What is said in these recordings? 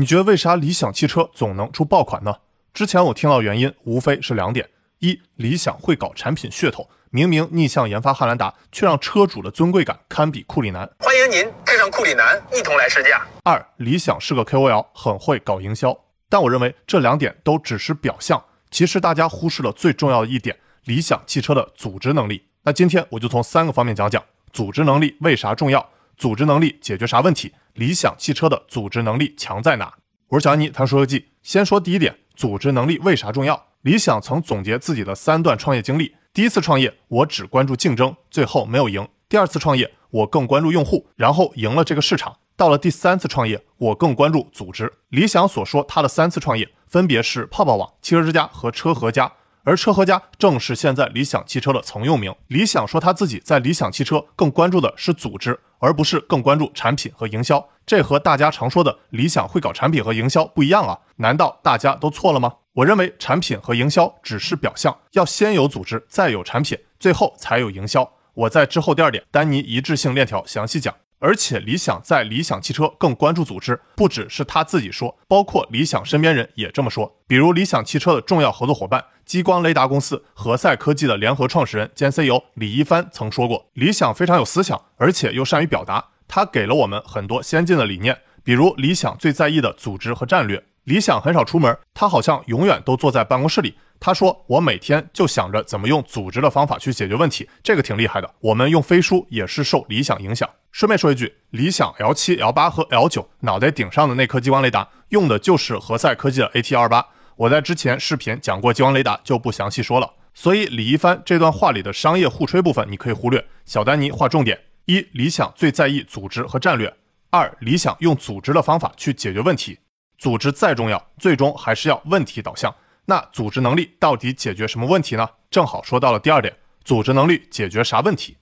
你觉得为啥理想汽车总能出爆款呢？之前我听到原因无非是两点：一，理想会搞产品噱头，明明逆向研发汉兰达，却让车主的尊贵感堪比库里南。欢迎您带上库里南一同来试驾。二，理想是个 KOL，很会搞营销。但我认为这两点都只是表象，其实大家忽视了最重要的一点：理想汽车的组织能力。那今天我就从三个方面讲讲组织能力为啥重要，组织能力解决啥问题，理想汽车的组织能力强在哪？我是小安妮，谈说科技。先说第一点，组织能力为啥重要？理想曾总结自己的三段创业经历：第一次创业，我只关注竞争，最后没有赢；第二次创业，我更关注用户，然后赢了这个市场；到了第三次创业，我更关注组织。理想所说他的三次创业，分别是泡泡网、汽车之家和车和家。而车和家正是现在理想汽车的曾用名。理想说他自己在理想汽车更关注的是组织，而不是更关注产品和营销。这和大家常说的理想会搞产品和营销不一样啊？难道大家都错了吗？我认为产品和营销只是表象，要先有组织，再有产品，最后才有营销。我在之后第二点丹尼一致性链条详细讲。而且理想在理想汽车更关注组织，不只是他自己说，包括理想身边人也这么说。比如理想汽车的重要合作伙伴激光雷达公司、何赛科技的联合创始人兼 CEO 李一帆曾说过，理想非常有思想，而且又善于表达。他给了我们很多先进的理念，比如理想最在意的组织和战略。理想很少出门，他好像永远都坐在办公室里。他说：“我每天就想着怎么用组织的方法去解决问题，这个挺厉害的。我们用飞书也是受理想影响。顺便说一句，理想 L 七、L 八和 L 九脑袋顶上的那颗激光雷达，用的就是何赛科技的 AT 二八。我在之前视频讲过激光雷达，就不详细说了。所以李一帆这段话里的商业互吹部分你可以忽略。小丹尼划重点：一、理想最在意组织和战略；二、理想用组织的方法去解决问题。组织再重要，最终还是要问题导向。那组织能力到底解决什么问题呢？正好说到了第二点，组织能力解决啥问题？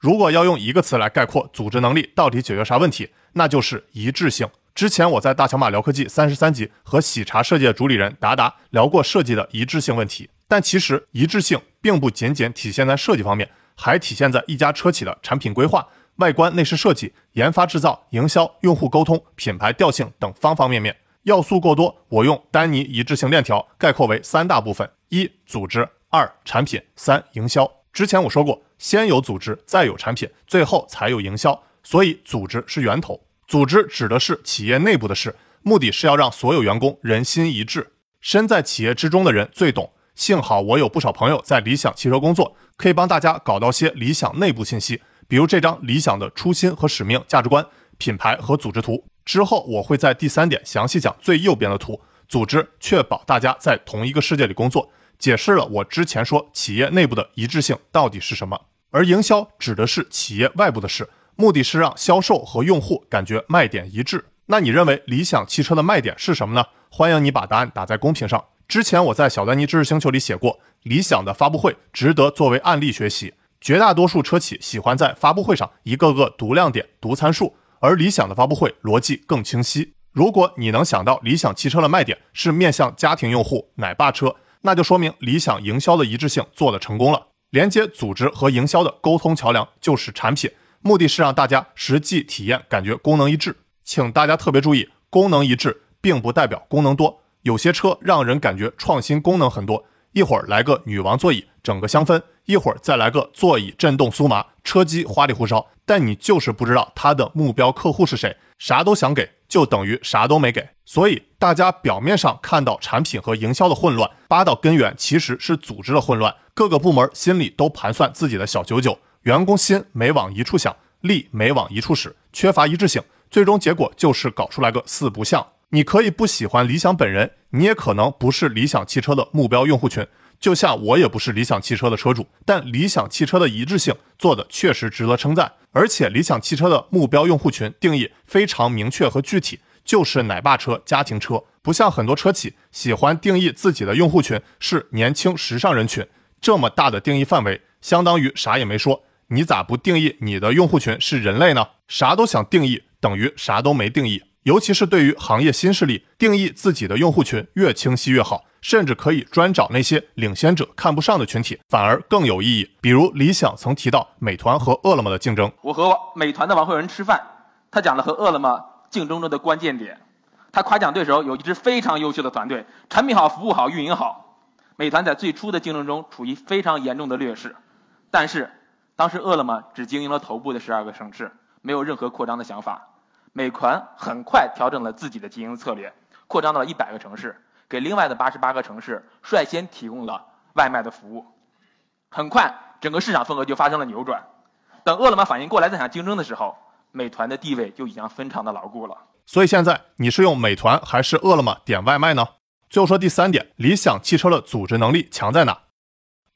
如果要用一个词来概括组织能力到底解决啥问题，那就是一致性。之前我在大小马聊科技三十三集和喜茶设计的主理人达达聊过设计的一致性问题。但其实一致性并不仅仅体现在设计方面，还体现在一家车企的产品规划、外观内饰设计、研发制造、营销、用户沟通、品牌调性等方方面面。要素过多，我用丹尼一致性链条概括为三大部分：一、组织；二、产品；三、营销。之前我说过，先有组织，再有产品，最后才有营销。所以，组织是源头。组织指的是企业内部的事，目的是要让所有员工人心一致。身在企业之中的人最懂。幸好我有不少朋友在理想汽车工作，可以帮大家搞到些理想内部信息，比如这张理想的初心和使命、价值观、品牌和组织图。之后我会在第三点详细讲最右边的图，组织确保大家在同一个世界里工作，解释了我之前说企业内部的一致性到底是什么。而营销指的是企业外部的事，目的是让销售和用户感觉卖点一致。那你认为理想汽车的卖点是什么呢？欢迎你把答案打在公屏上。之前我在小丹尼知识星球里写过，理想的发布会值得作为案例学习。绝大多数车企喜欢在发布会上一个个读亮点、读参数。而理想的发布会逻辑更清晰。如果你能想到理想汽车的卖点是面向家庭用户、奶爸车，那就说明理想营销的一致性做得成功了。连接组织和营销的沟通桥梁就是产品，目的是让大家实际体验感觉功能一致。请大家特别注意，功能一致并不代表功能多。有些车让人感觉创新功能很多，一会儿来个女王座椅，整个香氛；一会儿再来个座椅震动酥麻，车机花里胡哨。但你就是不知道他的目标客户是谁，啥都想给，就等于啥都没给。所以大家表面上看到产品和营销的混乱，扒到根源其实是组织的混乱。各个部门心里都盘算自己的小九九，员工心没往一处想，力没往一处使，缺乏一致性，最终结果就是搞出来个四不像。你可以不喜欢理想本人，你也可能不是理想汽车的目标用户群。就像我也不是理想汽车的车主，但理想汽车的一致性做的确实值得称赞。而且理想汽车的目标用户群定义非常明确和具体，就是奶爸车、家庭车，不像很多车企喜欢定义自己的用户群是年轻时尚人群。这么大的定义范围，相当于啥也没说。你咋不定义你的用户群是人类呢？啥都想定义，等于啥都没定义。尤其是对于行业新势力，定义自己的用户群越清晰越好。甚至可以专找那些领先者看不上的群体，反而更有意义。比如理想曾提到美团和饿了么的竞争。我和美团的王慧文吃饭，他讲了和饿了么竞争中的关键点。他夸奖对手有一支非常优秀的团队，产品好、服务好、运营好。美团在最初的竞争中处于非常严重的劣势，但是当时饿了么只经营了头部的十二个城市，没有任何扩张的想法。美团很快调整了自己的经营策略，扩张到了一百个城市，给另外的八十八个城市率先提供了外卖的服务。很快，整个市场份额就发生了扭转。等饿了么反应过来再想竞争的时候，美团的地位就已经非常的牢固了。所以现在你是用美团还是饿了么点外卖呢？最后说第三点，理想汽车的组织能力强在哪？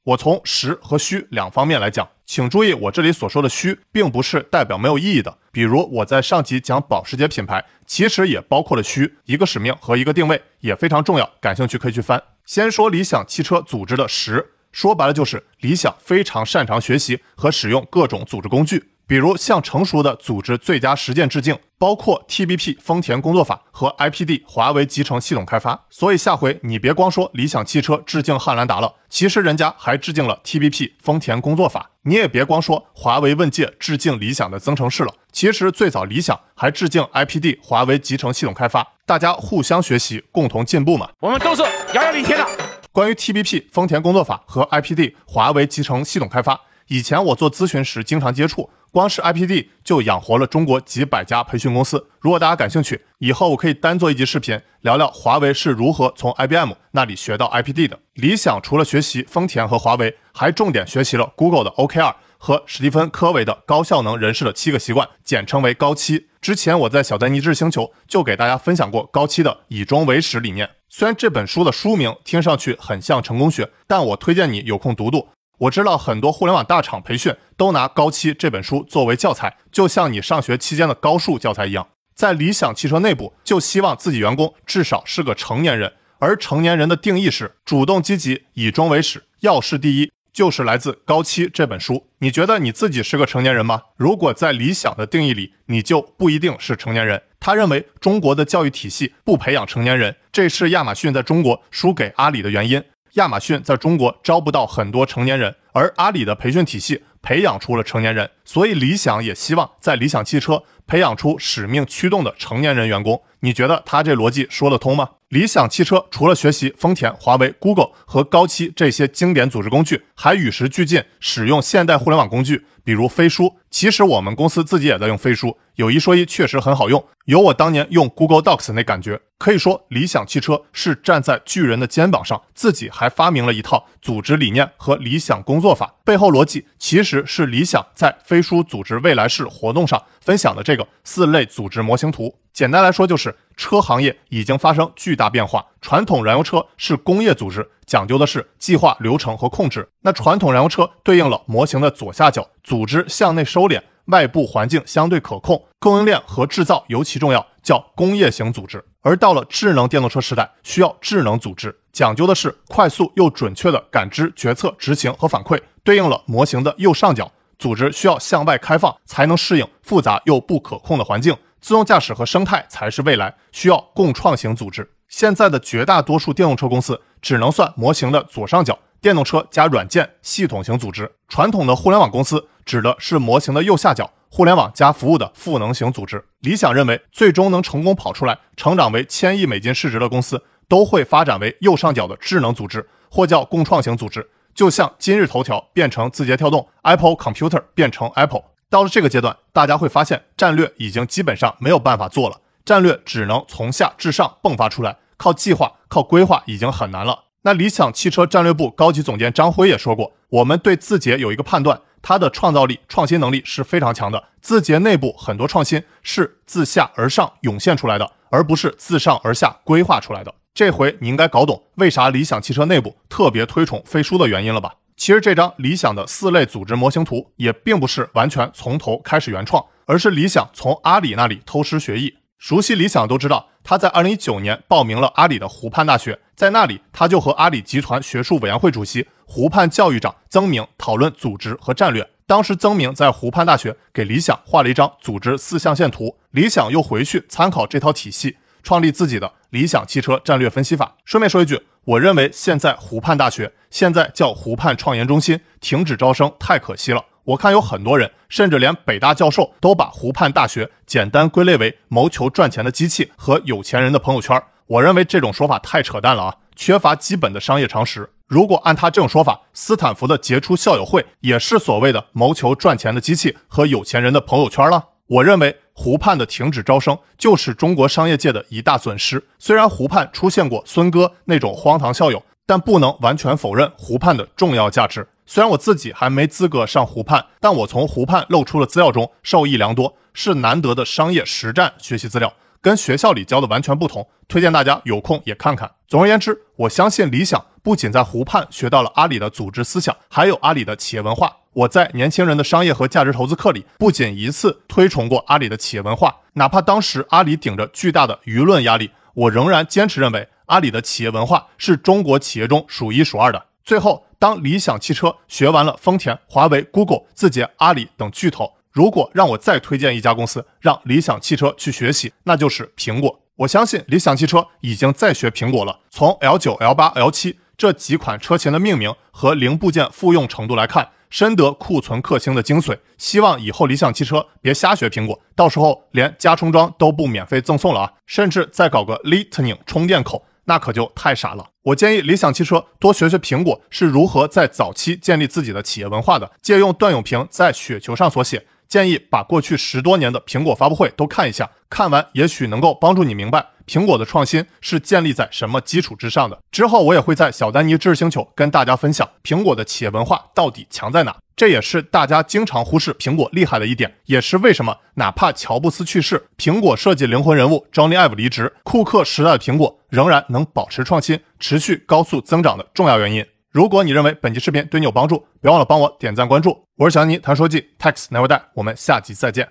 我从实和虚两方面来讲，请注意，我这里所说的虚，并不是代表没有意义的。比如我在上集讲保时捷品牌，其实也包括了虚，一个使命和一个定位也非常重要。感兴趣可以去翻。先说理想汽车组织的实，说白了就是理想非常擅长学习和使用各种组织工具。比如向成熟的组织最佳实践致敬，包括 TBP 丰田工作法和 IPD 华为集成系统开发。所以下回你别光说理想汽车致敬汉兰达了，其实人家还致敬了 TBP 丰田工作法。你也别光说华为问界致敬理想的增程式了，其实最早理想还致敬 IPD 华为集成系统开发。大家互相学习，共同进步嘛。我们都是遥遥领先的。关于 TBP 丰田工作法和 IPD 华为集成系统开发，以前我做咨询时经常接触。光是 IPD 就养活了中国几百家培训公司。如果大家感兴趣，以后我可以单做一集视频，聊聊华为是如何从 IBM 那里学到 IPD 的。理想除了学习丰田和华为，还重点学习了 Google 的 OKR 和史蒂芬·科维的高效能人士的七个习惯，简称为高七。之前我在小丹尼智星球就给大家分享过高七的以终为始理念。虽然这本书的书名听上去很像成功学，但我推荐你有空读读。我知道很多互联网大厂培训都拿高七这本书作为教材，就像你上学期间的高数教材一样。在理想汽车内部，就希望自己员工至少是个成年人，而成年人的定义是主动积极、以终为始、要事第一，就是来自高七这本书。你觉得你自己是个成年人吗？如果在理想的定义里，你就不一定是成年人。他认为中国的教育体系不培养成年人，这是亚马逊在中国输给阿里的原因。亚马逊在中国招不到很多成年人，而阿里的培训体系培养出了成年人，所以理想也希望在理想汽车培养出使命驱动的成年人员工。你觉得他这逻辑说得通吗？理想汽车除了学习丰田、华为、Google 和高七这些经典组织工具，还与时俱进使用现代互联网工具，比如飞书。其实我们公司自己也在用飞书，有一说一，确实很好用，有我当年用 Google Docs 那感觉。可以说，理想汽车是站在巨人的肩膀上，自己还发明了一套组织理念和理想工作法。背后逻辑其实是理想在飞书组织未来式活动上分享的这个四类组织模型图。简单来说，就是车行业已经发生巨大变化。传统燃油车是工业组织，讲究的是计划、流程和控制。那传统燃油车对应了模型的左下角，组织向内收敛，外部环境相对可控，供应链和制造尤其重要，叫工业型组织。而到了智能电动车时代，需要智能组织，讲究的是快速又准确的感知、决策、执行和反馈，对应了模型的右上角，组织需要向外开放，才能适应复杂又不可控的环境。自动驾驶和生态才是未来，需要共创型组织。现在的绝大多数电动车公司只能算模型的左上角，电动车加软件系统型组织。传统的互联网公司指的是模型的右下角，互联网加服务的赋能型组织。理想认为，最终能成功跑出来、成长为千亿美金市值的公司，都会发展为右上角的智能组织，或叫共创型组织。就像今日头条变成字节跳动，Apple Computer 变成 Apple。到了这个阶段，大家会发现战略已经基本上没有办法做了，战略只能从下至上迸发出来，靠计划、靠规划已经很难了。那理想汽车战略部高级总监张辉也说过，我们对字节有一个判断，它的创造力、创新能力是非常强的。字节内部很多创新是自下而上涌现出来的，而不是自上而下规划出来的。这回你应该搞懂为啥理想汽车内部特别推崇飞书的原因了吧？其实这张理想的四类组织模型图也并不是完全从头开始原创，而是理想从阿里那里偷师学艺。熟悉理想都知道，他在二零一九年报名了阿里的湖畔大学，在那里他就和阿里集团学术委员会主席、湖畔教育长曾明讨论组织和战略。当时曾明在湖畔大学给理想画了一张组织四象限图，理想又回去参考这套体系，创立自己的理想汽车战略分析法。顺便说一句。我认为现在湖畔大学现在叫湖畔创研中心停止招生太可惜了。我看有很多人，甚至连北大教授都把湖畔大学简单归类为谋求赚钱的机器和有钱人的朋友圈。我认为这种说法太扯淡了啊，缺乏基本的商业常识。如果按他这种说法，斯坦福的杰出校友会也是所谓的谋求赚钱的机器和有钱人的朋友圈了。我认为湖畔的停止招生就是中国商业界的一大损失。虽然湖畔出现过孙哥那种荒唐校友，但不能完全否认湖畔的重要价值。虽然我自己还没资格上湖畔，但我从湖畔露出的资料中受益良多，是难得的商业实战学习资料，跟学校里教的完全不同。推荐大家有空也看看。总而言之，我相信理想不仅在湖畔学到了阿里的组织思想，还有阿里的企业文化。我在年轻人的商业和价值投资课里，不仅一次推崇过阿里的企业文化，哪怕当时阿里顶着巨大的舆论压力，我仍然坚持认为阿里的企业文化是中国企业中数一数二的。最后，当理想汽车学完了丰田、华为、Google、字节、阿里等巨头，如果让我再推荐一家公司让理想汽车去学习，那就是苹果。我相信理想汽车已经在学苹果了。从 L 九、L 八、L 七这几款车型的命名和零部件复用程度来看，深得库存克星的精髓。希望以后理想汽车别瞎学苹果，到时候连加充装都不免费赠送了啊！甚至再搞个 Lightning 充电口。那可就太傻了。我建议理想汽车多学学苹果是如何在早期建立自己的企业文化的。借用段永平在雪球上所写，建议把过去十多年的苹果发布会都看一下，看完也许能够帮助你明白苹果的创新是建立在什么基础之上的。之后我也会在小丹尼知识星球跟大家分享苹果的企业文化到底强在哪。这也是大家经常忽视苹果厉害的一点，也是为什么哪怕乔布斯去世，苹果设计灵魂人物 Johnny Ive 离职，库克时代的苹果仍然能保持创新、持续高速增长的重要原因。如果你认为本期视频对你有帮助，别忘了帮我点赞关注。我是小妮谈说记，Tax Never Die，我们下期再见。